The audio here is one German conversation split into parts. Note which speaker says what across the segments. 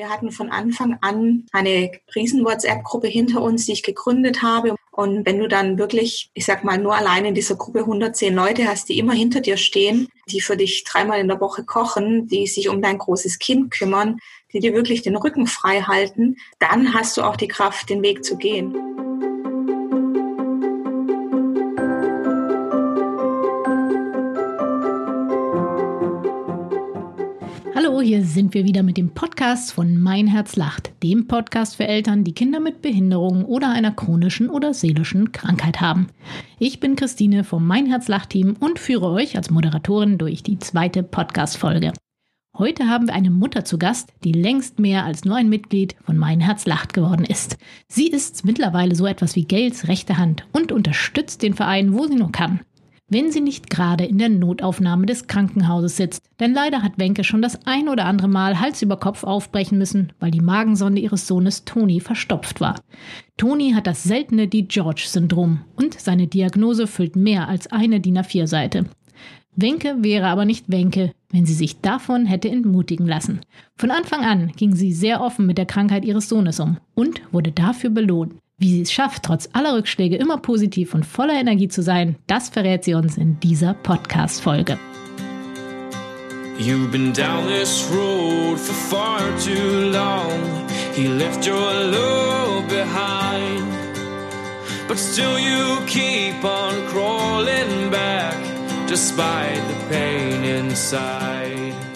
Speaker 1: Wir hatten von Anfang an eine riesen WhatsApp-Gruppe hinter uns, die ich gegründet habe. Und wenn du dann wirklich, ich sag mal, nur allein in dieser Gruppe 110 Leute hast, die immer hinter dir stehen, die für dich dreimal in der Woche kochen, die sich um dein großes Kind kümmern, die dir wirklich den Rücken frei halten, dann hast du auch die Kraft, den Weg zu gehen.
Speaker 2: Hier sind wir wieder mit dem Podcast von Mein Herz lacht, dem Podcast für Eltern, die Kinder mit Behinderungen oder einer chronischen oder seelischen Krankheit haben. Ich bin Christine vom Mein Herz lacht Team und führe euch als Moderatorin durch die zweite Podcast-Folge. Heute haben wir eine Mutter zu Gast, die längst mehr als nur ein Mitglied von Mein Herz lacht geworden ist. Sie ist mittlerweile so etwas wie Gails rechte Hand und unterstützt den Verein, wo sie nur kann wenn sie nicht gerade in der Notaufnahme des Krankenhauses sitzt. Denn leider hat Wenke schon das ein oder andere Mal Hals über Kopf aufbrechen müssen, weil die Magensonde ihres Sohnes Toni verstopft war. Toni hat das seltene Die-George-Syndrom und seine Diagnose füllt mehr als eine DIN A4-Seite. Wenke wäre aber nicht Wenke, wenn sie sich davon hätte entmutigen lassen. Von Anfang an ging sie sehr offen mit der Krankheit ihres Sohnes um und wurde dafür belohnt. Wie sie es schafft, trotz aller Rückschläge immer positiv und voller Energie zu sein, das verrät sie uns in dieser Podcast-Folge. You've been down this road for far too long. He left your love behind. But still you keep on crawling back, despite the pain inside.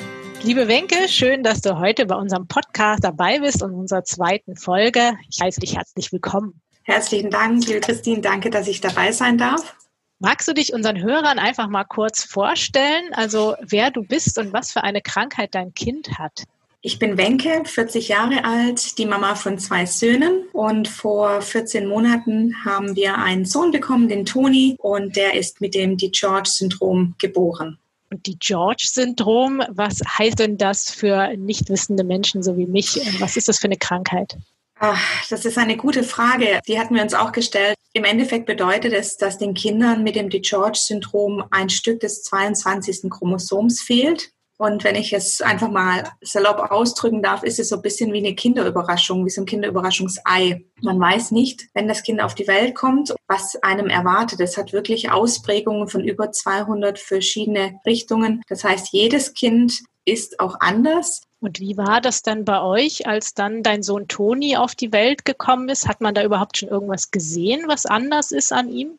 Speaker 2: Liebe Wenke, schön, dass du heute bei unserem Podcast dabei bist und unserer zweiten Folge. Ich heiße dich herzlich willkommen.
Speaker 1: Herzlichen Dank, liebe Christine. Danke, dass ich dabei sein darf.
Speaker 2: Magst du dich unseren Hörern einfach mal kurz vorstellen, also wer du bist und was für eine Krankheit dein Kind hat?
Speaker 1: Ich bin Wenke, 40 Jahre alt, die Mama von zwei Söhnen und vor 14 Monaten haben wir einen Sohn bekommen, den Toni, und der ist mit dem DiGeorge-Syndrom geboren.
Speaker 2: Die George-Syndrom, was heißt denn das für nicht wissende Menschen so wie mich? Was ist das für eine Krankheit?
Speaker 1: Ach, das ist eine gute Frage. Die hatten wir uns auch gestellt. Im Endeffekt bedeutet es, dass den Kindern mit dem DiGeorge-Syndrom ein Stück des 22. Chromosoms fehlt. Und wenn ich es einfach mal salopp ausdrücken darf, ist es so ein bisschen wie eine Kinderüberraschung, wie so ein Kinderüberraschungsei. Man weiß nicht, wenn das Kind auf die Welt kommt, was einem erwartet. Es hat wirklich Ausprägungen von über 200 verschiedene Richtungen. Das heißt, jedes Kind ist auch anders.
Speaker 2: Und wie war das dann bei euch, als dann dein Sohn Toni auf die Welt gekommen ist? Hat man da überhaupt schon irgendwas gesehen, was anders ist an ihm?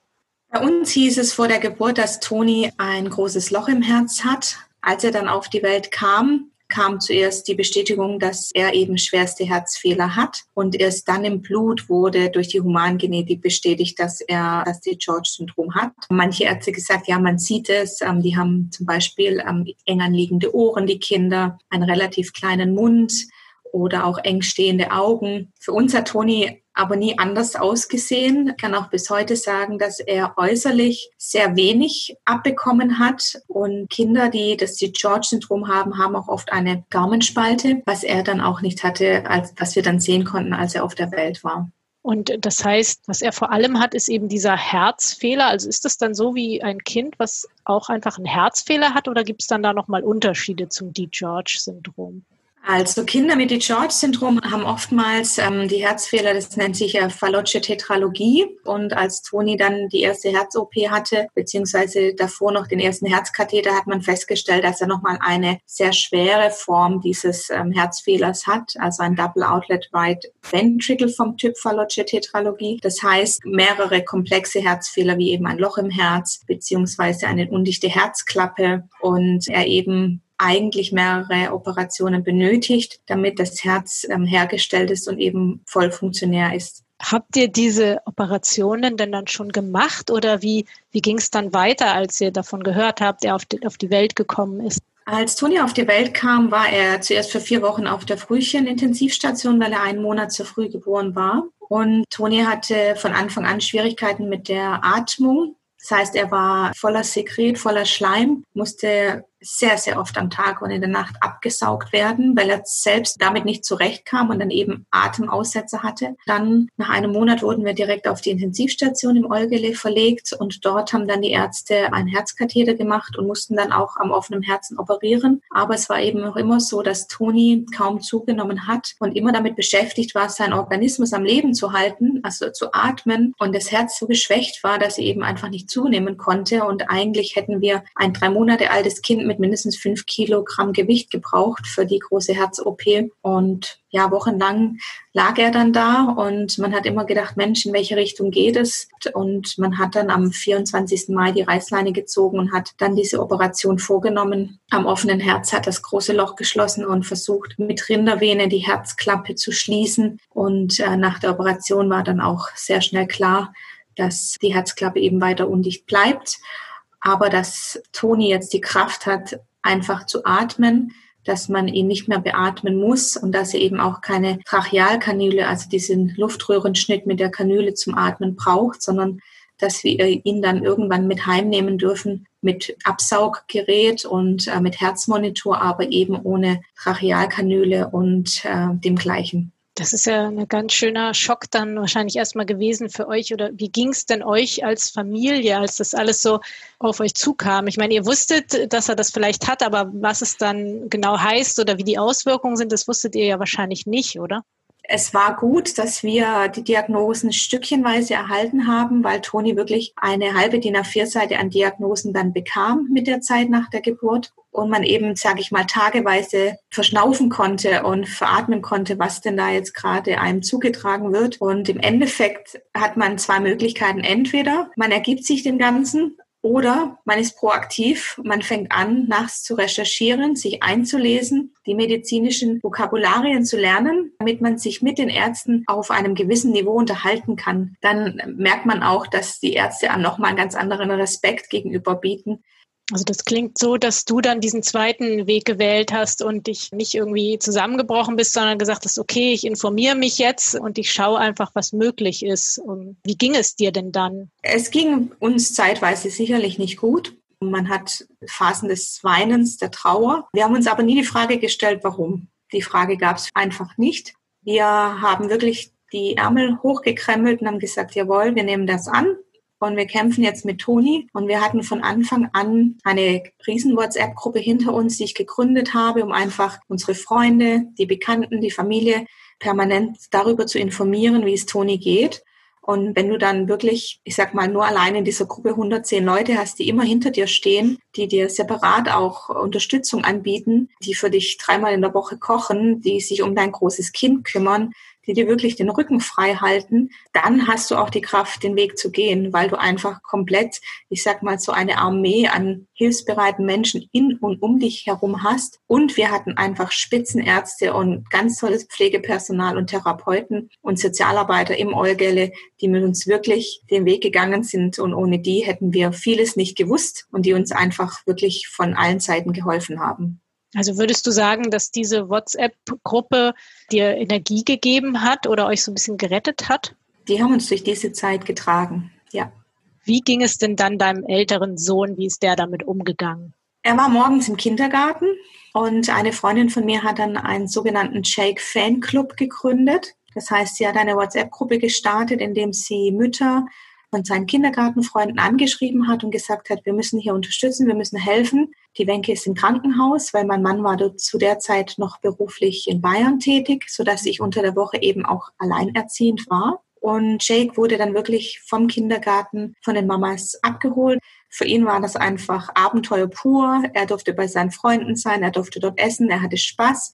Speaker 1: Bei uns hieß es vor der Geburt, dass Toni ein großes Loch im Herz hat. Als er dann auf die Welt kam, kam zuerst die Bestätigung, dass er eben schwerste Herzfehler hat. Und erst dann im Blut wurde durch die Humangenetik bestätigt, dass er das George-Syndrom hat. Manche Ärzte gesagt, ja, man sieht es. Ähm, die haben zum Beispiel ähm, eng anliegende Ohren, die Kinder, einen relativ kleinen Mund oder auch eng stehende Augen. Für uns hat Toni aber nie anders ausgesehen. Ich kann auch bis heute sagen, dass er äußerlich sehr wenig abbekommen hat. Und Kinder, die das George-Syndrom haben, haben auch oft eine Gaumenspalte, was er dann auch nicht hatte, als was wir dann sehen konnten, als er auf der Welt war.
Speaker 2: Und das heißt, was er vor allem hat, ist eben dieser Herzfehler. Also ist das dann so wie ein Kind, was auch einfach einen Herzfehler hat, oder gibt es dann da nochmal Unterschiede zum D-George-Syndrom?
Speaker 1: Also Kinder mit George-Syndrom haben oftmals ähm, die Herzfehler, das nennt sich ja Fallotche Tetralogie. Und als Toni dann die erste Herz-OP hatte, beziehungsweise davor noch den ersten Herzkatheter, hat man festgestellt, dass er nochmal eine sehr schwere Form dieses ähm, Herzfehlers hat, also ein Double Outlet Right Ventricle vom Typ Fallotche Tetralogie. Das heißt, mehrere komplexe Herzfehler wie eben ein Loch im Herz, beziehungsweise eine undichte Herzklappe und er eben eigentlich mehrere Operationen benötigt, damit das Herz ähm, hergestellt ist und eben voll funktionär ist.
Speaker 2: Habt ihr diese Operationen denn dann schon gemacht oder wie, wie ging es dann weiter, als ihr davon gehört habt, er auf die, auf die Welt gekommen ist?
Speaker 1: Als Toni auf die Welt kam, war er zuerst für vier Wochen auf der Frühchen-Intensivstation, weil er einen Monat zu früh geboren war. Und Toni hatte von Anfang an Schwierigkeiten mit der Atmung. Das heißt, er war voller Sekret, voller Schleim, musste sehr, sehr oft am Tag und in der Nacht abgesaugt werden, weil er selbst damit nicht zurechtkam und dann eben Atemaussetzer hatte. Dann nach einem Monat wurden wir direkt auf die Intensivstation im Olgele verlegt und dort haben dann die Ärzte einen Herzkatheter gemacht und mussten dann auch am offenen Herzen operieren. Aber es war eben auch immer so, dass Toni kaum zugenommen hat und immer damit beschäftigt war, seinen Organismus am Leben zu halten, also zu atmen und das Herz so geschwächt war, dass sie eben einfach nicht zunehmen konnte und eigentlich hätten wir ein drei Monate altes Kind mit mindestens fünf Kilogramm Gewicht gebraucht für die große Herz-OP. Und ja, wochenlang lag er dann da und man hat immer gedacht, Mensch, in welche Richtung geht es? Und man hat dann am 24. Mai die Reißleine gezogen und hat dann diese Operation vorgenommen. Am offenen Herz hat das große Loch geschlossen und versucht, mit Rindervene die Herzklappe zu schließen. Und äh, nach der Operation war dann auch sehr schnell klar, dass die Herzklappe eben weiter undicht bleibt aber dass Toni jetzt die Kraft hat, einfach zu atmen, dass man ihn nicht mehr beatmen muss und dass er eben auch keine Trachealkanüle, also diesen Luftröhrenschnitt mit der Kanüle zum Atmen braucht, sondern dass wir ihn dann irgendwann mit heimnehmen dürfen mit Absauggerät und äh, mit Herzmonitor, aber eben ohne Trachealkanüle und äh, dem gleichen.
Speaker 3: Das ist ja ein ganz schöner Schock dann wahrscheinlich erstmal gewesen für euch. Oder wie ging es denn euch als Familie, als das alles so auf euch zukam? Ich meine, ihr wusstet, dass er das vielleicht hat, aber was es dann genau heißt oder wie die Auswirkungen sind, das wusstet ihr ja wahrscheinlich nicht, oder?
Speaker 1: Es war gut, dass wir die Diagnosen stückchenweise erhalten haben, weil Toni wirklich eine halbe DIN A4-Seite an Diagnosen dann bekam mit der Zeit nach der Geburt und man eben, sage ich mal, tageweise verschnaufen konnte und veratmen konnte, was denn da jetzt gerade einem zugetragen wird. Und im Endeffekt hat man zwei Möglichkeiten. Entweder man ergibt sich dem Ganzen oder man ist proaktiv, man fängt an, nachts zu recherchieren, sich einzulesen, die medizinischen Vokabularien zu lernen, damit man sich mit den Ärzten auf einem gewissen Niveau unterhalten kann. Dann merkt man auch, dass die Ärzte einem nochmal einen ganz anderen Respekt gegenüber bieten,
Speaker 3: also das klingt so, dass du dann diesen zweiten Weg gewählt hast und dich nicht irgendwie zusammengebrochen bist, sondern gesagt hast, okay, ich informiere mich jetzt und ich schaue einfach, was möglich ist. Und wie ging es dir denn dann?
Speaker 1: Es ging uns zeitweise sicherlich nicht gut. Man hat Phasen des Weinens, der Trauer. Wir haben uns aber nie die Frage gestellt, warum. Die Frage gab es einfach nicht. Wir haben wirklich die Ärmel hochgekrempelt und haben gesagt, jawohl, wir nehmen das an. Und wir kämpfen jetzt mit Toni. Und wir hatten von Anfang an eine riesen WhatsApp-Gruppe hinter uns, die ich gegründet habe, um einfach unsere Freunde, die Bekannten, die Familie permanent darüber zu informieren, wie es Toni geht. Und wenn du dann wirklich, ich sag mal, nur allein in dieser Gruppe 110 Leute hast, die immer hinter dir stehen, die dir separat auch Unterstützung anbieten, die für dich dreimal in der Woche kochen, die sich um dein großes Kind kümmern, die dir wirklich den Rücken frei halten, dann hast du auch die Kraft, den Weg zu gehen, weil du einfach komplett, ich sag mal, so eine Armee an hilfsbereiten Menschen in und um dich herum hast. Und wir hatten einfach Spitzenärzte und ganz tolles Pflegepersonal und Therapeuten und Sozialarbeiter im Eugelle, die mit uns wirklich den Weg gegangen sind. Und ohne die hätten wir vieles nicht gewusst und die uns einfach wirklich von allen Seiten geholfen haben.
Speaker 3: Also würdest du sagen, dass diese WhatsApp-Gruppe dir Energie gegeben hat oder euch so ein bisschen gerettet hat?
Speaker 1: Die haben uns durch diese Zeit getragen, ja.
Speaker 3: Wie ging es denn dann deinem älteren Sohn? Wie ist der damit umgegangen?
Speaker 1: Er war morgens im Kindergarten und eine Freundin von mir hat dann einen sogenannten Shake Fan Club gegründet. Das heißt, sie hat eine WhatsApp-Gruppe gestartet, in dem sie Mütter von seinen Kindergartenfreunden angeschrieben hat und gesagt hat, wir müssen hier unterstützen, wir müssen helfen. Die Wenke ist im Krankenhaus, weil mein Mann war zu der Zeit noch beruflich in Bayern tätig, sodass ich unter der Woche eben auch alleinerziehend war. Und Jake wurde dann wirklich vom Kindergarten von den Mamas abgeholt. Für ihn war das einfach Abenteuer pur. Er durfte bei seinen Freunden sein, er durfte dort essen, er hatte Spaß.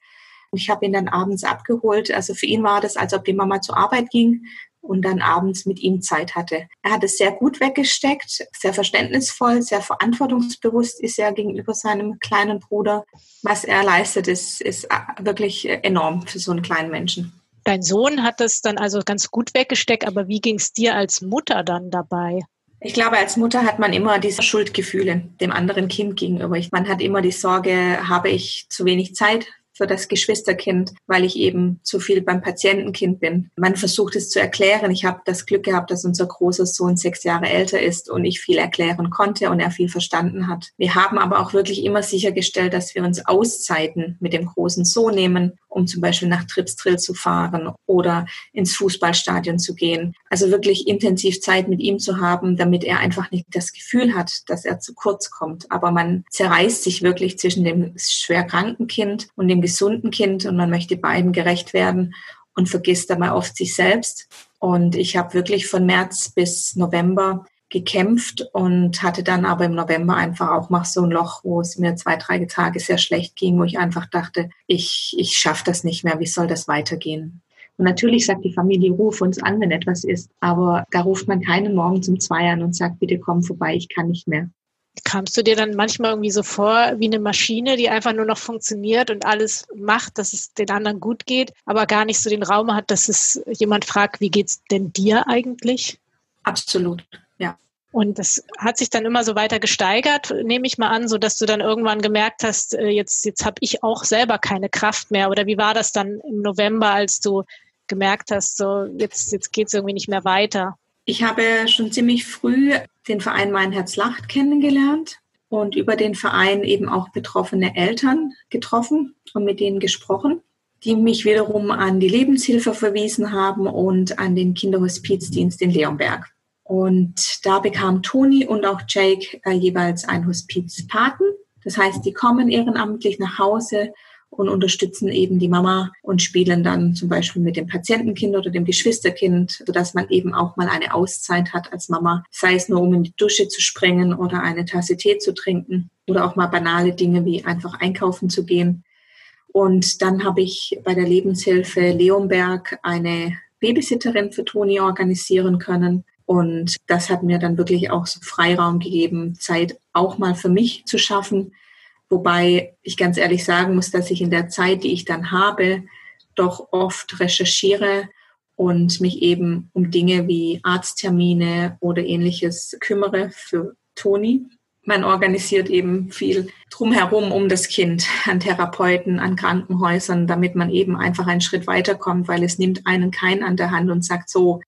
Speaker 1: Ich habe ihn dann abends abgeholt. Also für ihn war das, als ob die Mama zur Arbeit ging und dann abends mit ihm Zeit hatte. Er hat es sehr gut weggesteckt, sehr verständnisvoll, sehr verantwortungsbewusst ist er gegenüber seinem kleinen Bruder. Was er leistet, ist, ist wirklich enorm für so einen kleinen Menschen.
Speaker 3: Dein Sohn hat es dann also ganz gut weggesteckt, aber wie ging es dir als Mutter dann dabei?
Speaker 1: Ich glaube, als Mutter hat man immer diese Schuldgefühle dem anderen Kind gegenüber. Man hat immer die Sorge, habe ich zu wenig Zeit für das Geschwisterkind, weil ich eben zu viel beim Patientenkind bin. Man versucht es zu erklären. Ich habe das Glück gehabt, dass unser großer Sohn sechs Jahre älter ist und ich viel erklären konnte und er viel verstanden hat. Wir haben aber auch wirklich immer sichergestellt, dass wir uns Auszeiten mit dem großen Sohn nehmen, um zum Beispiel nach Tripstrill zu fahren oder ins Fußballstadion zu gehen. Also wirklich intensiv Zeit mit ihm zu haben, damit er einfach nicht das Gefühl hat, dass er zu kurz kommt. Aber man zerreißt sich wirklich zwischen dem schwer kranken Kind und dem gesunden Kind und man möchte beiden gerecht werden und vergisst dabei oft sich selbst. Und ich habe wirklich von März bis November gekämpft und hatte dann aber im November einfach auch mal so ein Loch, wo es mir zwei, drei Tage sehr schlecht ging, wo ich einfach dachte, ich, ich schaffe das nicht mehr, wie soll das weitergehen? Und natürlich sagt die Familie, ruf uns an, wenn etwas ist, aber da ruft man keinen Morgen zum Zwei an und sagt, bitte komm vorbei, ich kann nicht mehr.
Speaker 2: Kamst du dir dann manchmal irgendwie so vor wie eine Maschine, die einfach nur noch funktioniert und alles macht, dass es den anderen gut geht, aber gar nicht so den Raum hat, dass es jemand fragt, wie geht's denn dir eigentlich?
Speaker 1: Absolut, ja.
Speaker 2: Und das hat sich dann immer so weiter gesteigert, nehme ich mal an, so dass du dann irgendwann gemerkt hast, äh, jetzt jetzt habe ich auch selber keine Kraft mehr. Oder wie war das dann im November, als du gemerkt hast, so jetzt jetzt geht's irgendwie nicht mehr weiter?
Speaker 1: Ich habe schon ziemlich früh den Verein Mein Herz lacht kennengelernt und über den Verein eben auch betroffene Eltern getroffen und mit denen gesprochen, die mich wiederum an die Lebenshilfe verwiesen haben und an den Kinderhospizdienst in Leonberg. Und da bekam Toni und auch Jake äh, jeweils ein Hospizpaten. Das heißt, die kommen ehrenamtlich nach Hause und unterstützen eben die Mama und spielen dann zum Beispiel mit dem Patientenkind oder dem Geschwisterkind, sodass man eben auch mal eine Auszeit hat als Mama, sei es nur um in die Dusche zu springen oder eine Tasse Tee zu trinken oder auch mal banale Dinge wie einfach einkaufen zu gehen. Und dann habe ich bei der Lebenshilfe Leonberg eine Babysitterin für Toni organisieren können. Und das hat mir dann wirklich auch so Freiraum gegeben, Zeit auch mal für mich zu schaffen, Wobei ich ganz ehrlich sagen muss, dass ich in der Zeit, die ich dann habe, doch oft recherchiere und mich eben um Dinge wie Arzttermine oder ähnliches kümmere für Toni. Man organisiert eben viel drumherum um das Kind an Therapeuten, an Krankenhäusern, damit man eben einfach einen Schritt weiterkommt, weil es nimmt einen kein an der Hand und sagt so,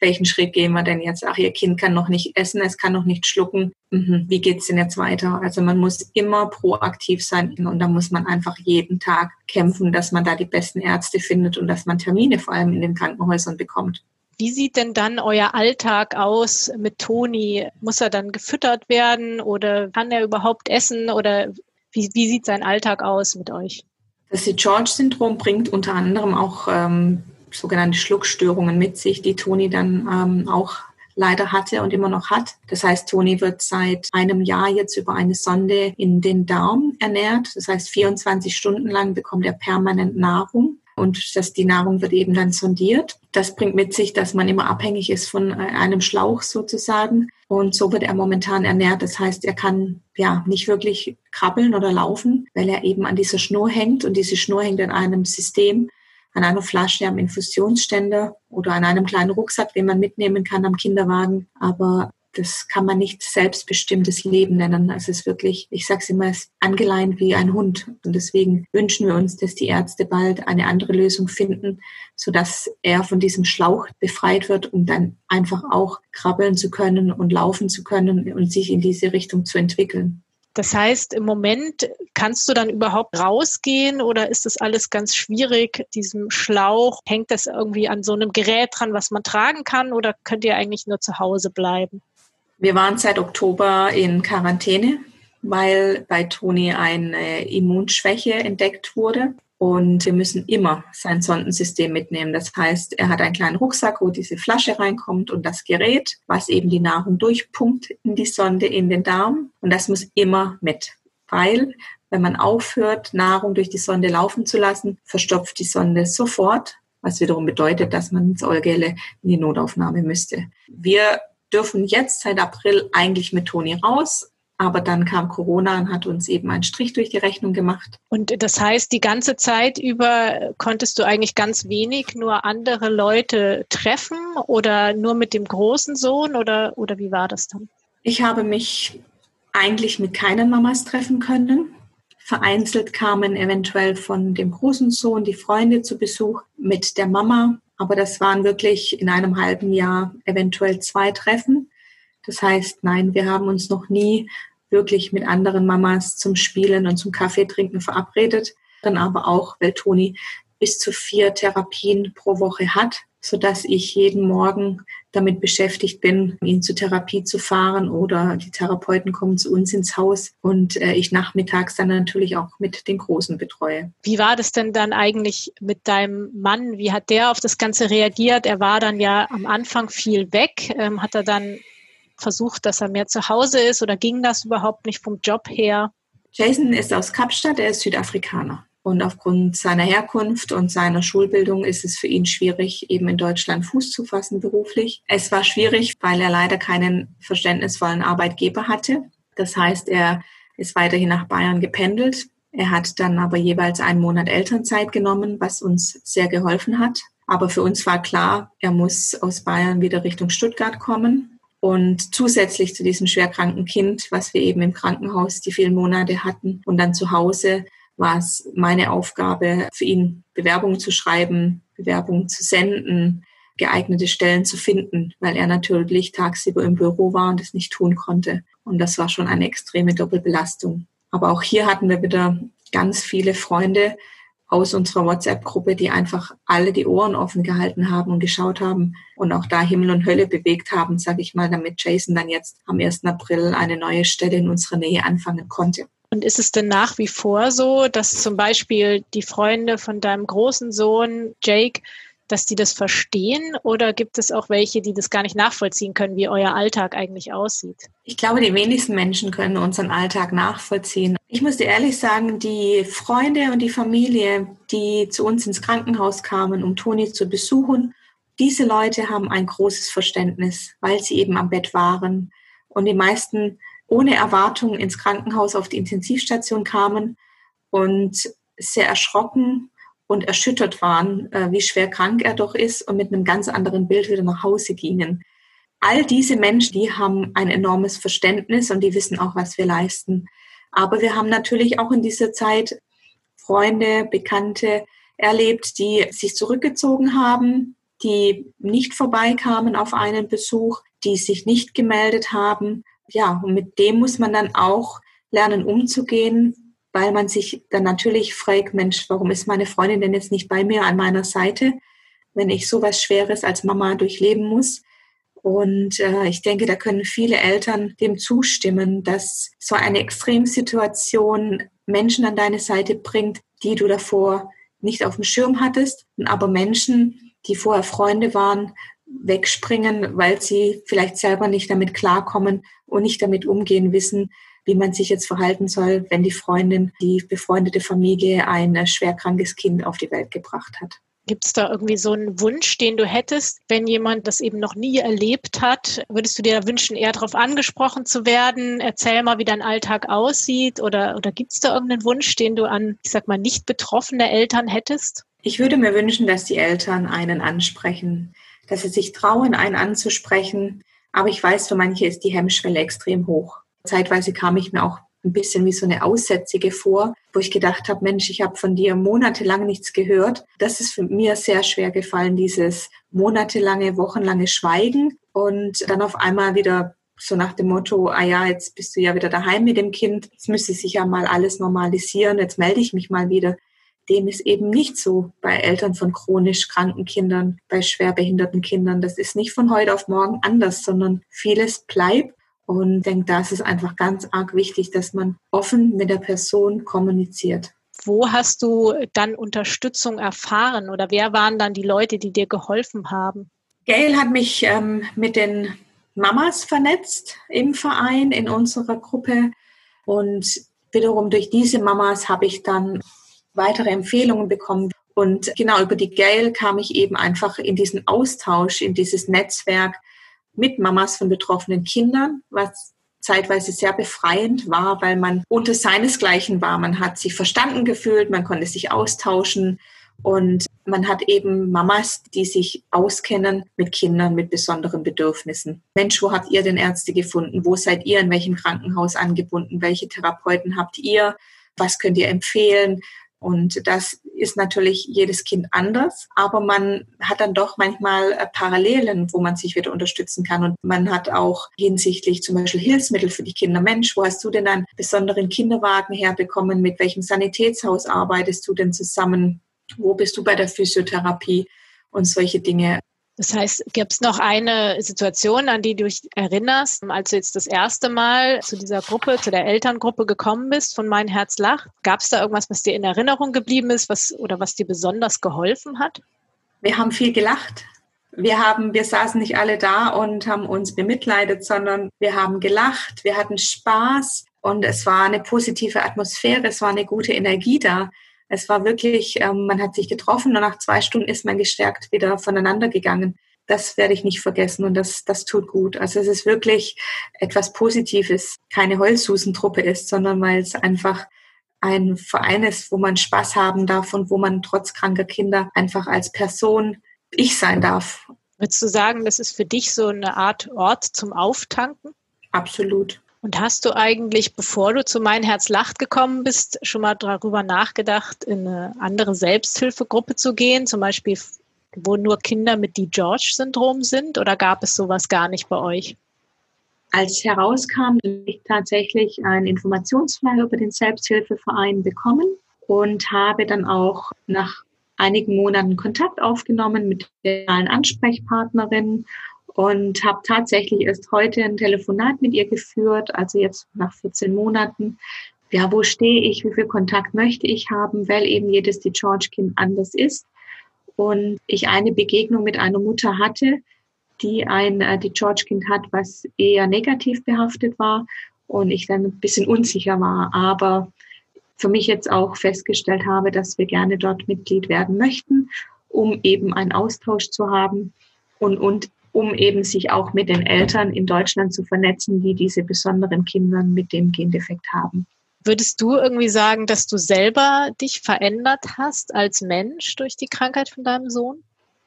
Speaker 1: welchen Schritt gehen wir denn jetzt? Ach, ihr Kind kann noch nicht essen, es kann noch nicht schlucken. Mhm, wie geht's denn jetzt weiter? Also man muss immer proaktiv sein und da muss man einfach jeden Tag kämpfen, dass man da die besten Ärzte findet und dass man Termine vor allem in den Krankenhäusern bekommt.
Speaker 2: Wie sieht denn dann euer Alltag aus mit Toni? Muss er dann gefüttert werden oder kann er überhaupt essen oder wie, wie sieht sein Alltag aus mit euch?
Speaker 1: Das George-Syndrom bringt unter anderem auch ähm, sogenannte Schluckstörungen mit sich, die Toni dann ähm, auch leider hatte und immer noch hat. Das heißt, Toni wird seit einem Jahr jetzt über eine Sonde in den Darm ernährt. Das heißt, 24 Stunden lang bekommt er permanent Nahrung und dass die Nahrung wird eben dann sondiert. Das bringt mit sich, dass man immer abhängig ist von äh, einem Schlauch sozusagen. Und so wird er momentan ernährt. Das heißt, er kann ja nicht wirklich krabbeln oder laufen, weil er eben an dieser Schnur hängt und diese Schnur hängt an einem System, an einer Flasche am Infusionsständer oder an einem kleinen Rucksack, den man mitnehmen kann am Kinderwagen. Aber das kann man nicht selbstbestimmtes Leben nennen. Es ist wirklich, ich sage es immer, ist angeleint wie ein Hund. Und deswegen wünschen wir uns, dass die Ärzte bald eine andere Lösung finden, sodass er von diesem Schlauch befreit wird, um dann einfach auch krabbeln zu können und laufen zu können und sich in diese Richtung zu entwickeln.
Speaker 2: Das heißt, im Moment kannst du dann überhaupt rausgehen oder ist das alles ganz schwierig? Diesem Schlauch, hängt das irgendwie an so einem Gerät dran, was man tragen kann oder könnt ihr eigentlich nur zu Hause bleiben?
Speaker 1: Wir waren seit Oktober in Quarantäne, weil bei Toni eine Immunschwäche entdeckt wurde. Und wir müssen immer sein Sondensystem mitnehmen. Das heißt, er hat einen kleinen Rucksack, wo diese Flasche reinkommt und das Gerät, was eben die Nahrung durchpumpt in die Sonde, in den Darm. Und das muss immer mit. Weil, wenn man aufhört, Nahrung durch die Sonde laufen zu lassen, verstopft die Sonde sofort, was wiederum bedeutet, dass man ins Eugele in die Notaufnahme müsste. Wir dürfen jetzt seit April eigentlich mit Toni raus, aber dann kam Corona und hat uns eben einen Strich durch die Rechnung gemacht.
Speaker 2: Und das heißt, die ganze Zeit über konntest du eigentlich ganz wenig nur andere Leute treffen oder nur mit dem großen Sohn oder, oder wie war das dann?
Speaker 1: Ich habe mich eigentlich mit keinen Mamas treffen können. Vereinzelt kamen eventuell von dem großen Sohn die Freunde zu Besuch mit der Mama. Aber das waren wirklich in einem halben Jahr eventuell zwei Treffen. Das heißt, nein, wir haben uns noch nie wirklich mit anderen Mamas zum Spielen und zum Kaffeetrinken verabredet. Dann aber auch, weil Toni bis zu vier Therapien pro Woche hat, so dass ich jeden Morgen damit beschäftigt bin, ihn zur Therapie zu fahren oder die Therapeuten kommen zu uns ins Haus und äh, ich nachmittags dann natürlich auch mit den Großen betreue.
Speaker 2: Wie war das denn dann eigentlich mit deinem Mann? Wie hat der auf das Ganze reagiert? Er war dann ja am Anfang viel weg. Ähm, hat er dann versucht, dass er mehr zu Hause ist oder ging das überhaupt nicht vom Job her?
Speaker 1: Jason ist aus Kapstadt, er ist Südafrikaner. Und aufgrund seiner Herkunft und seiner Schulbildung ist es für ihn schwierig, eben in Deutschland Fuß zu fassen beruflich. Es war schwierig, weil er leider keinen verständnisvollen Arbeitgeber hatte. Das heißt, er ist weiterhin nach Bayern gependelt. Er hat dann aber jeweils einen Monat Elternzeit genommen, was uns sehr geholfen hat. Aber für uns war klar, er muss aus Bayern wieder Richtung Stuttgart kommen. Und zusätzlich zu diesem schwerkranken Kind, was wir eben im Krankenhaus die vielen Monate hatten und dann zu Hause, war es meine Aufgabe, für ihn Bewerbungen zu schreiben, Bewerbungen zu senden, geeignete Stellen zu finden, weil er natürlich tagsüber im Büro war und es nicht tun konnte. Und das war schon eine extreme Doppelbelastung. Aber auch hier hatten wir wieder ganz viele Freunde aus unserer WhatsApp-Gruppe, die einfach alle die Ohren offen gehalten haben und geschaut haben und auch da Himmel und Hölle bewegt haben, sage ich mal, damit Jason dann jetzt am 1. April eine neue Stelle in unserer Nähe anfangen konnte.
Speaker 2: Und ist es denn nach wie vor so, dass zum Beispiel die Freunde von deinem großen Sohn Jake, dass die das verstehen oder gibt es auch welche, die das gar nicht nachvollziehen können, wie euer Alltag eigentlich aussieht?
Speaker 1: Ich glaube, die wenigsten Menschen können unseren Alltag nachvollziehen. Ich muss dir ehrlich sagen, die Freunde und die Familie, die zu uns ins Krankenhaus kamen, um Toni zu besuchen, diese Leute haben ein großes Verständnis, weil sie eben am Bett waren. Und die meisten ohne Erwartung ins Krankenhaus auf die Intensivstation kamen und sehr erschrocken und erschüttert waren, äh, wie schwer krank er doch ist und mit einem ganz anderen Bild wieder nach Hause gingen. All diese Menschen, die haben ein enormes Verständnis und die wissen auch, was wir leisten. Aber wir haben natürlich auch in dieser Zeit Freunde, Bekannte erlebt, die sich zurückgezogen haben, die nicht vorbeikamen auf einen Besuch, die sich nicht gemeldet haben ja, und mit dem muss man dann auch lernen umzugehen, weil man sich dann natürlich fragt, Mensch, warum ist meine Freundin denn jetzt nicht bei mir an meiner Seite, wenn ich sowas Schweres als Mama durchleben muss? Und äh, ich denke, da können viele Eltern dem zustimmen, dass so eine Extremsituation Menschen an deine Seite bringt, die du davor nicht auf dem Schirm hattest, aber Menschen, die vorher Freunde waren, wegspringen, weil sie vielleicht selber nicht damit klarkommen und nicht damit umgehen wissen, wie man sich jetzt verhalten soll, wenn die Freundin, die befreundete Familie ein schwerkrankes Kind auf die Welt gebracht hat.
Speaker 2: Gibt es da irgendwie so einen Wunsch, den du hättest, wenn jemand das eben noch nie erlebt hat? Würdest du dir wünschen, eher darauf angesprochen zu werden? Erzähl mal, wie dein Alltag aussieht. Oder, oder gibt es da irgendeinen Wunsch, den du an, ich sag mal, nicht betroffene Eltern hättest?
Speaker 1: Ich würde mir wünschen, dass die Eltern einen ansprechen dass sie sich trauen, einen anzusprechen. Aber ich weiß, für manche ist die Hemmschwelle extrem hoch. Zeitweise kam ich mir auch ein bisschen wie so eine Aussätzige vor, wo ich gedacht habe, Mensch, ich habe von dir monatelang nichts gehört. Das ist mir sehr schwer gefallen, dieses monatelange, wochenlange Schweigen und dann auf einmal wieder so nach dem Motto, ah ja, jetzt bist du ja wieder daheim mit dem Kind, jetzt müsste sich ja mal alles normalisieren, jetzt melde ich mich mal wieder dem ist eben nicht so bei Eltern von chronisch kranken Kindern, bei schwerbehinderten Kindern. Das ist nicht von heute auf morgen anders, sondern vieles bleibt. Und denke, da ist es einfach ganz arg wichtig, dass man offen mit der Person kommuniziert.
Speaker 2: Wo hast du dann Unterstützung erfahren oder wer waren dann die Leute, die dir geholfen haben?
Speaker 1: Gail hat mich ähm, mit den Mamas vernetzt im Verein, in unserer Gruppe. Und wiederum durch diese Mamas habe ich dann weitere Empfehlungen bekommen. Und genau über die Gail kam ich eben einfach in diesen Austausch, in dieses Netzwerk mit Mamas von betroffenen Kindern, was zeitweise sehr befreiend war, weil man unter seinesgleichen war. Man hat sich verstanden gefühlt, man konnte sich austauschen und man hat eben Mamas, die sich auskennen mit Kindern mit besonderen Bedürfnissen. Mensch, wo habt ihr denn Ärzte gefunden? Wo seid ihr in welchem Krankenhaus angebunden? Welche Therapeuten habt ihr? was könnt ihr empfehlen? Und das ist natürlich jedes Kind anders, aber man hat dann doch manchmal äh, Parallelen, wo man sich wieder unterstützen kann. Und man hat auch hinsichtlich zum Beispiel Hilfsmittel für die Kinder. Mensch, wo hast du denn einen besonderen Kinderwagen herbekommen? Mit welchem Sanitätshaus arbeitest du denn zusammen? Wo bist du bei der Physiotherapie? Und solche Dinge.
Speaker 2: Das heißt, gibt es noch eine Situation, an die du dich erinnerst, als du jetzt das erste Mal zu dieser Gruppe, zu der Elterngruppe gekommen bist von Mein Herz lacht? Gab es da irgendwas, was dir in Erinnerung geblieben ist, was oder was dir besonders geholfen hat?
Speaker 1: Wir haben viel gelacht. Wir haben, wir saßen nicht alle da und haben uns bemitleidet, sondern wir haben gelacht, wir hatten Spaß und es war eine positive Atmosphäre, es war eine gute Energie da. Es war wirklich, ähm, man hat sich getroffen und nach zwei Stunden ist man gestärkt wieder voneinander gegangen. Das werde ich nicht vergessen und das, das tut gut. Also es ist wirklich etwas Positives, keine Heulsusentruppe ist, sondern weil es einfach ein Verein ist, wo man Spaß haben darf und wo man trotz kranker Kinder einfach als Person ich sein darf.
Speaker 2: Würdest du sagen, das ist für dich so eine Art Ort zum Auftanken?
Speaker 1: Absolut.
Speaker 2: Und hast du eigentlich, bevor du zu Mein Herz lacht gekommen bist, schon mal darüber nachgedacht, in eine andere Selbsthilfegruppe zu gehen, zum Beispiel, wo nur Kinder mit die George-Syndrom sind, oder gab es sowas gar nicht bei euch?
Speaker 1: Als herauskam, habe ich tatsächlich einen Informationsflyer über den Selbsthilfeverein bekommen und habe dann auch nach einigen Monaten Kontakt aufgenommen mit der Ansprechpartnerin und habe tatsächlich erst heute ein Telefonat mit ihr geführt, also jetzt nach 14 Monaten. Ja, wo stehe ich? Wie viel Kontakt möchte ich haben? Weil eben jedes die George-Kind anders ist. Und ich eine Begegnung mit einer Mutter hatte, die ein äh, die George-Kind hat, was eher negativ behaftet war und ich dann ein bisschen unsicher war. Aber für mich jetzt auch festgestellt habe, dass wir gerne dort Mitglied werden möchten, um eben einen Austausch zu haben und, und um eben sich auch mit den Eltern in Deutschland zu vernetzen, die diese besonderen Kinder mit dem Gendefekt haben.
Speaker 2: Würdest du irgendwie sagen, dass du selber dich verändert hast als Mensch durch die Krankheit von deinem Sohn?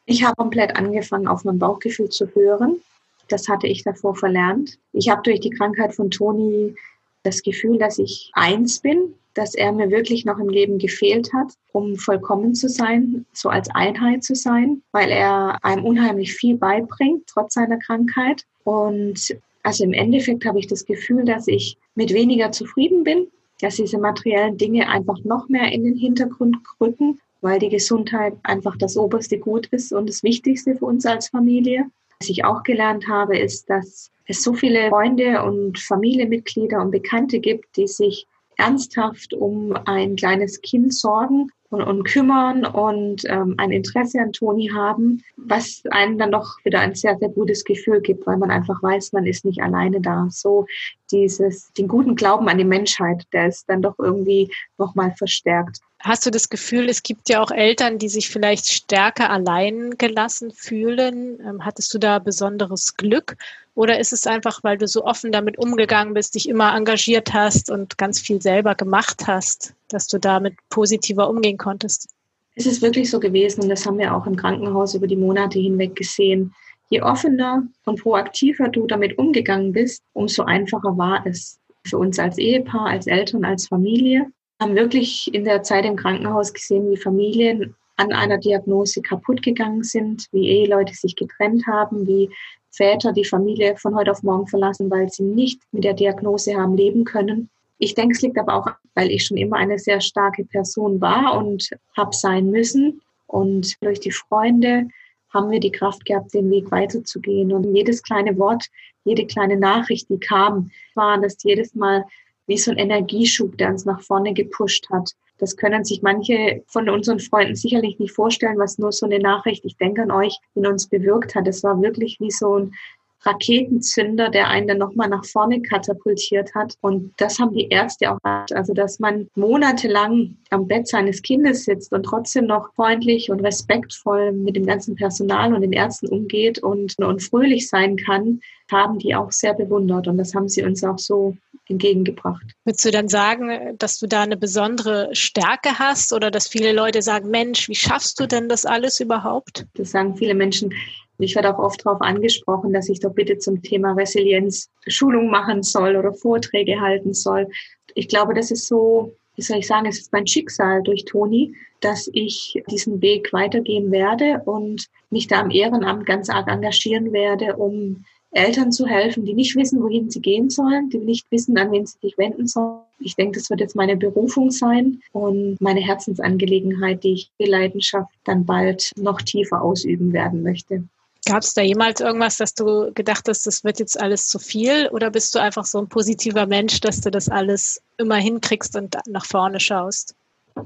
Speaker 1: Ich habe komplett angefangen, auf mein Bauchgefühl zu hören. Das hatte ich davor verlernt. Ich habe durch die Krankheit von Toni das Gefühl, dass ich eins bin, dass er mir wirklich noch im Leben gefehlt hat, um vollkommen zu sein, so als Einheit zu sein, weil er einem unheimlich viel beibringt, trotz seiner Krankheit. Und also im Endeffekt habe ich das Gefühl, dass ich mit weniger zufrieden bin, dass diese materiellen Dinge einfach noch mehr in den Hintergrund rücken, weil die Gesundheit einfach das oberste Gut ist und das Wichtigste für uns als Familie. Was ich auch gelernt habe, ist, dass es so viele Freunde und Familienmitglieder und Bekannte gibt, die sich ernsthaft um ein kleines Kind sorgen und, und kümmern und ähm, ein Interesse an Toni haben, was einem dann doch wieder ein sehr, sehr gutes Gefühl gibt, weil man einfach weiß, man ist nicht alleine da. So dieses, den guten Glauben an die Menschheit, der ist dann doch irgendwie nochmal verstärkt.
Speaker 2: Hast du das Gefühl, es gibt ja auch Eltern, die sich vielleicht stärker allein gelassen fühlen? Ähm, hattest du da besonderes Glück? Oder ist es einfach, weil du so offen damit umgegangen bist, dich immer engagiert hast und ganz viel selber gemacht hast, dass du damit positiver umgehen konntest?
Speaker 1: Es ist wirklich so gewesen und das haben wir auch im Krankenhaus über die Monate hinweg gesehen. Je offener und proaktiver du damit umgegangen bist, umso einfacher war es für uns als Ehepaar, als Eltern, als Familie haben wirklich in der Zeit im Krankenhaus gesehen, wie Familien an einer Diagnose kaputt gegangen sind, wie Eheleute sich getrennt haben, wie Väter die Familie von heute auf morgen verlassen, weil sie nicht mit der Diagnose haben leben können. Ich denke, es liegt aber auch, weil ich schon immer eine sehr starke Person war und habe sein müssen. Und durch die Freunde haben wir die Kraft gehabt, den Weg weiterzugehen. Und jedes kleine Wort, jede kleine Nachricht, die kam, war das jedes Mal wie so ein Energieschub, der uns nach vorne gepusht hat. Das können sich manche von unseren Freunden sicherlich nicht vorstellen, was nur so eine Nachricht, ich denke an euch, in uns bewirkt hat. Es war wirklich wie so ein Raketenzünder, der einen dann nochmal nach vorne katapultiert hat. Und das haben die Ärzte auch gehabt. Also, dass man monatelang am Bett seines Kindes sitzt und trotzdem noch freundlich und respektvoll mit dem ganzen Personal und den Ärzten umgeht und, und fröhlich sein kann, haben die auch sehr bewundert. Und das haben sie uns auch so entgegengebracht.
Speaker 2: Würdest du dann sagen, dass du da eine besondere Stärke hast oder dass viele Leute sagen, Mensch, wie schaffst du denn das alles überhaupt?
Speaker 1: Das sagen viele Menschen. Ich werde auch oft darauf angesprochen, dass ich doch bitte zum Thema Resilienz Schulung machen soll oder Vorträge halten soll. Ich glaube, das ist so wie soll ich sagen, es ist mein Schicksal durch Toni, dass ich diesen Weg weitergehen werde und mich da im Ehrenamt ganz arg engagieren werde, um Eltern zu helfen, die nicht wissen, wohin sie gehen sollen, die nicht wissen, an wen sie sich wenden sollen. Ich denke, das wird jetzt meine Berufung sein und meine Herzensangelegenheit, die ich die Leidenschaft dann bald noch tiefer ausüben werden möchte.
Speaker 2: Gab es da jemals irgendwas, dass du gedacht hast, das wird jetzt alles zu viel? Oder bist du einfach so ein positiver Mensch, dass du das alles immer hinkriegst und nach vorne schaust?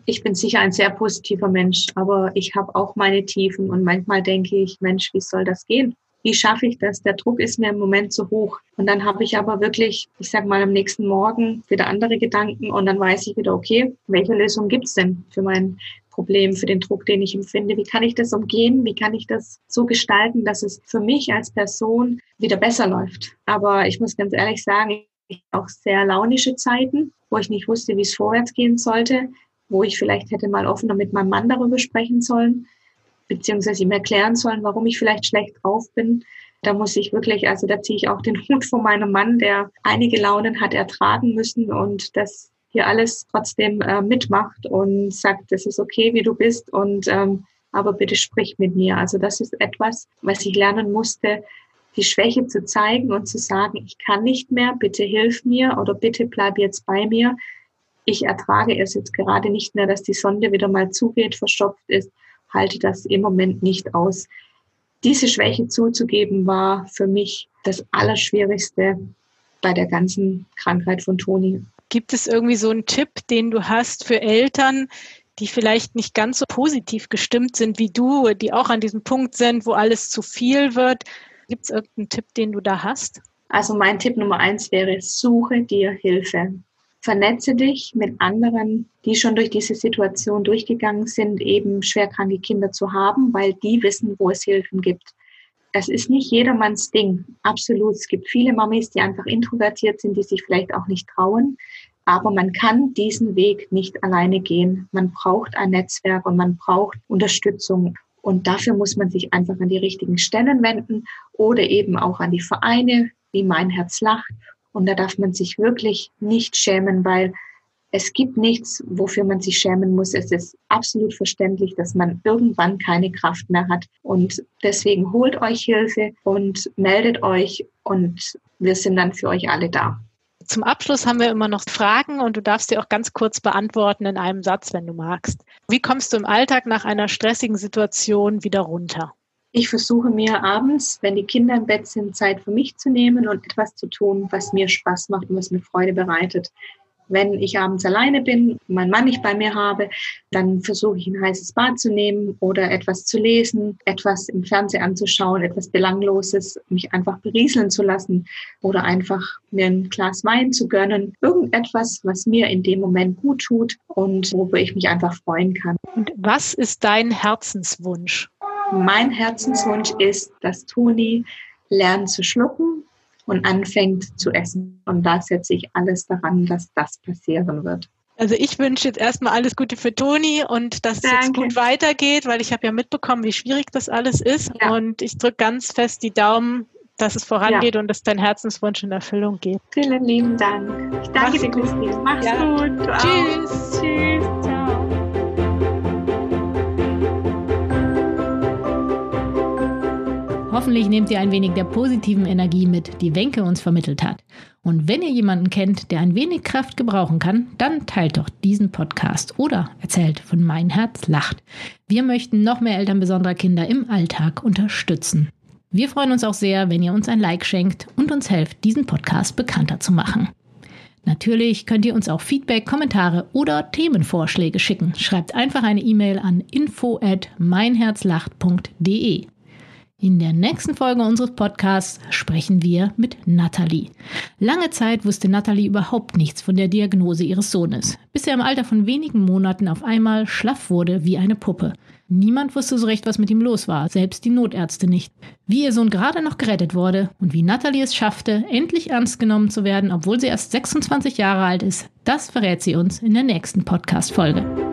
Speaker 1: Ich bin sicher ein sehr positiver Mensch, aber ich habe auch meine Tiefen und manchmal denke ich, Mensch, wie soll das gehen? Wie schaffe ich das? Der Druck ist mir im Moment zu hoch. Und dann habe ich aber wirklich, ich sag mal, am nächsten Morgen wieder andere Gedanken und dann weiß ich wieder, okay, welche Lösung gibt's denn für mein Problem, für den Druck, den ich empfinde? Wie kann ich das umgehen? Wie kann ich das so gestalten, dass es für mich als Person wieder besser läuft? Aber ich muss ganz ehrlich sagen, ich auch sehr launische Zeiten, wo ich nicht wusste, wie es vorwärts gehen sollte, wo ich vielleicht hätte mal offener mit meinem Mann darüber sprechen sollen beziehungsweise ihm erklären sollen, warum ich vielleicht schlecht drauf bin. Da muss ich wirklich, also da ziehe ich auch den Hut von meinem Mann, der einige Launen hat ertragen müssen und das hier alles trotzdem äh, mitmacht und sagt, das ist okay, wie du bist und ähm, aber bitte sprich mit mir. Also das ist etwas, was ich lernen musste, die Schwäche zu zeigen und zu sagen, ich kann nicht mehr, bitte hilf mir oder bitte bleib jetzt bei mir. Ich ertrage es jetzt gerade nicht mehr, dass die Sonde wieder mal zugeht, verstopft ist halte das im Moment nicht aus. Diese Schwäche zuzugeben war für mich das Allerschwierigste bei der ganzen Krankheit von Toni.
Speaker 2: Gibt es irgendwie so einen Tipp, den du hast für Eltern, die vielleicht nicht ganz so positiv gestimmt sind wie du, die auch an diesem Punkt sind, wo alles zu viel wird? Gibt es irgendeinen Tipp, den du da hast?
Speaker 1: Also mein Tipp Nummer eins wäre, suche dir Hilfe. Vernetze dich mit anderen, die schon durch diese Situation durchgegangen sind, eben schwerkranke Kinder zu haben, weil die wissen, wo es Hilfen gibt. Es ist nicht jedermanns Ding. Absolut. Es gibt viele Mamis, die einfach introvertiert sind, die sich vielleicht auch nicht trauen. Aber man kann diesen Weg nicht alleine gehen. Man braucht ein Netzwerk und man braucht Unterstützung. Und dafür muss man sich einfach an die richtigen Stellen wenden oder eben auch an die Vereine wie Mein Herz lacht und da darf man sich wirklich nicht schämen, weil es gibt nichts, wofür man sich schämen muss. Es ist absolut verständlich, dass man irgendwann keine Kraft mehr hat. Und deswegen holt euch Hilfe und meldet euch und wir sind dann für euch alle da.
Speaker 2: Zum Abschluss haben wir immer noch Fragen und du darfst sie auch ganz kurz beantworten in einem Satz, wenn du magst. Wie kommst du im Alltag nach einer stressigen Situation wieder runter?
Speaker 1: Ich versuche mir abends, wenn die Kinder im Bett sind, Zeit für mich zu nehmen und etwas zu tun, was mir Spaß macht und was mir Freude bereitet. Wenn ich abends alleine bin, meinen Mann nicht bei mir habe, dann versuche ich ein heißes Bad zu nehmen oder etwas zu lesen, etwas im Fernsehen anzuschauen, etwas Belangloses, mich einfach berieseln zu lassen oder einfach mir ein Glas Wein zu gönnen. Irgendetwas, was mir in dem Moment gut tut und worüber ich mich einfach freuen kann.
Speaker 2: Und was ist dein Herzenswunsch?
Speaker 1: Mein Herzenswunsch ist, dass Toni lernt zu schlucken und anfängt zu essen. Und da setze ich alles daran, dass das passieren wird.
Speaker 2: Also ich wünsche jetzt erstmal alles Gute für Toni und dass Danke. es jetzt gut weitergeht, weil ich habe ja mitbekommen, wie schwierig das alles ist. Ja. Und ich drücke ganz fest die Daumen, dass es vorangeht ja. und dass dein Herzenswunsch in Erfüllung geht.
Speaker 1: Vielen lieben Dank. Ich danke Mach's dir, Christine. Mach's ja. gut.
Speaker 2: Tschüss. Tschüss.
Speaker 3: Hoffentlich nehmt ihr ein wenig der positiven Energie mit, die Wenke uns vermittelt hat. Und wenn ihr jemanden kennt, der ein wenig Kraft gebrauchen kann, dann teilt doch diesen Podcast oder erzählt von Mein Herz lacht. Wir möchten noch mehr Eltern besonderer Kinder im Alltag unterstützen. Wir freuen uns auch sehr, wenn ihr uns ein Like schenkt und uns helft, diesen Podcast bekannter zu machen. Natürlich könnt ihr uns auch Feedback, Kommentare oder Themenvorschläge schicken. Schreibt einfach eine E-Mail an info at meinherzlacht.de. In der nächsten Folge unseres Podcasts sprechen wir mit Natalie. Lange Zeit wusste Natalie überhaupt nichts von der Diagnose ihres Sohnes, bis er im Alter von wenigen Monaten auf einmal schlaff wurde wie eine Puppe. Niemand wusste so recht, was mit ihm los war, selbst die Notärzte nicht. Wie ihr Sohn gerade noch gerettet wurde und wie Natalie es schaffte, endlich ernst genommen zu werden, obwohl sie erst 26 Jahre alt ist, das verrät sie uns in der nächsten Podcast-Folge.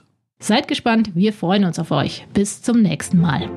Speaker 3: Seid gespannt, wir freuen uns auf euch. Bis zum nächsten Mal.